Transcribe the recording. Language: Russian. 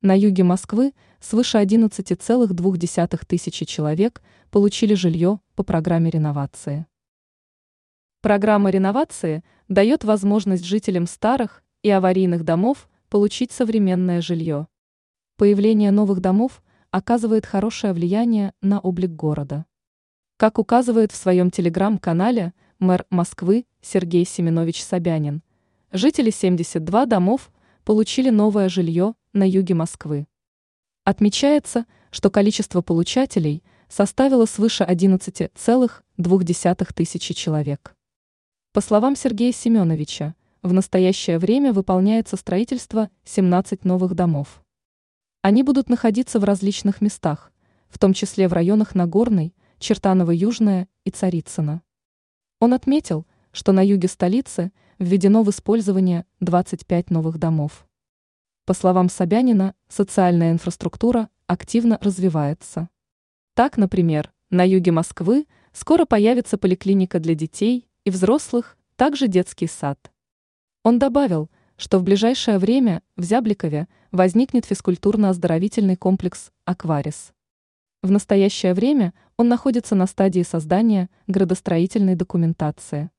На юге Москвы свыше 11,2 тысячи человек получили жилье по программе реновации. Программа реновации дает возможность жителям старых и аварийных домов получить современное жилье. Появление новых домов оказывает хорошее влияние на облик города. Как указывает в своем телеграм-канале мэр Москвы Сергей Семенович Собянин, жители 72 домов получили новое жилье на юге Москвы. Отмечается, что количество получателей составило свыше 11,2 тысячи человек. По словам Сергея Семеновича, в настоящее время выполняется строительство 17 новых домов. Они будут находиться в различных местах, в том числе в районах Нагорной, Чертаново-Южная и Царицына. Он отметил, что на юге столицы введено в использование 25 новых домов. По словам Собянина, социальная инфраструктура активно развивается. Так, например, на юге Москвы скоро появится поликлиника для детей и взрослых, также детский сад. Он добавил, что в ближайшее время в Зябликове возникнет физкультурно-оздоровительный комплекс «Акварис». В настоящее время он находится на стадии создания градостроительной документации.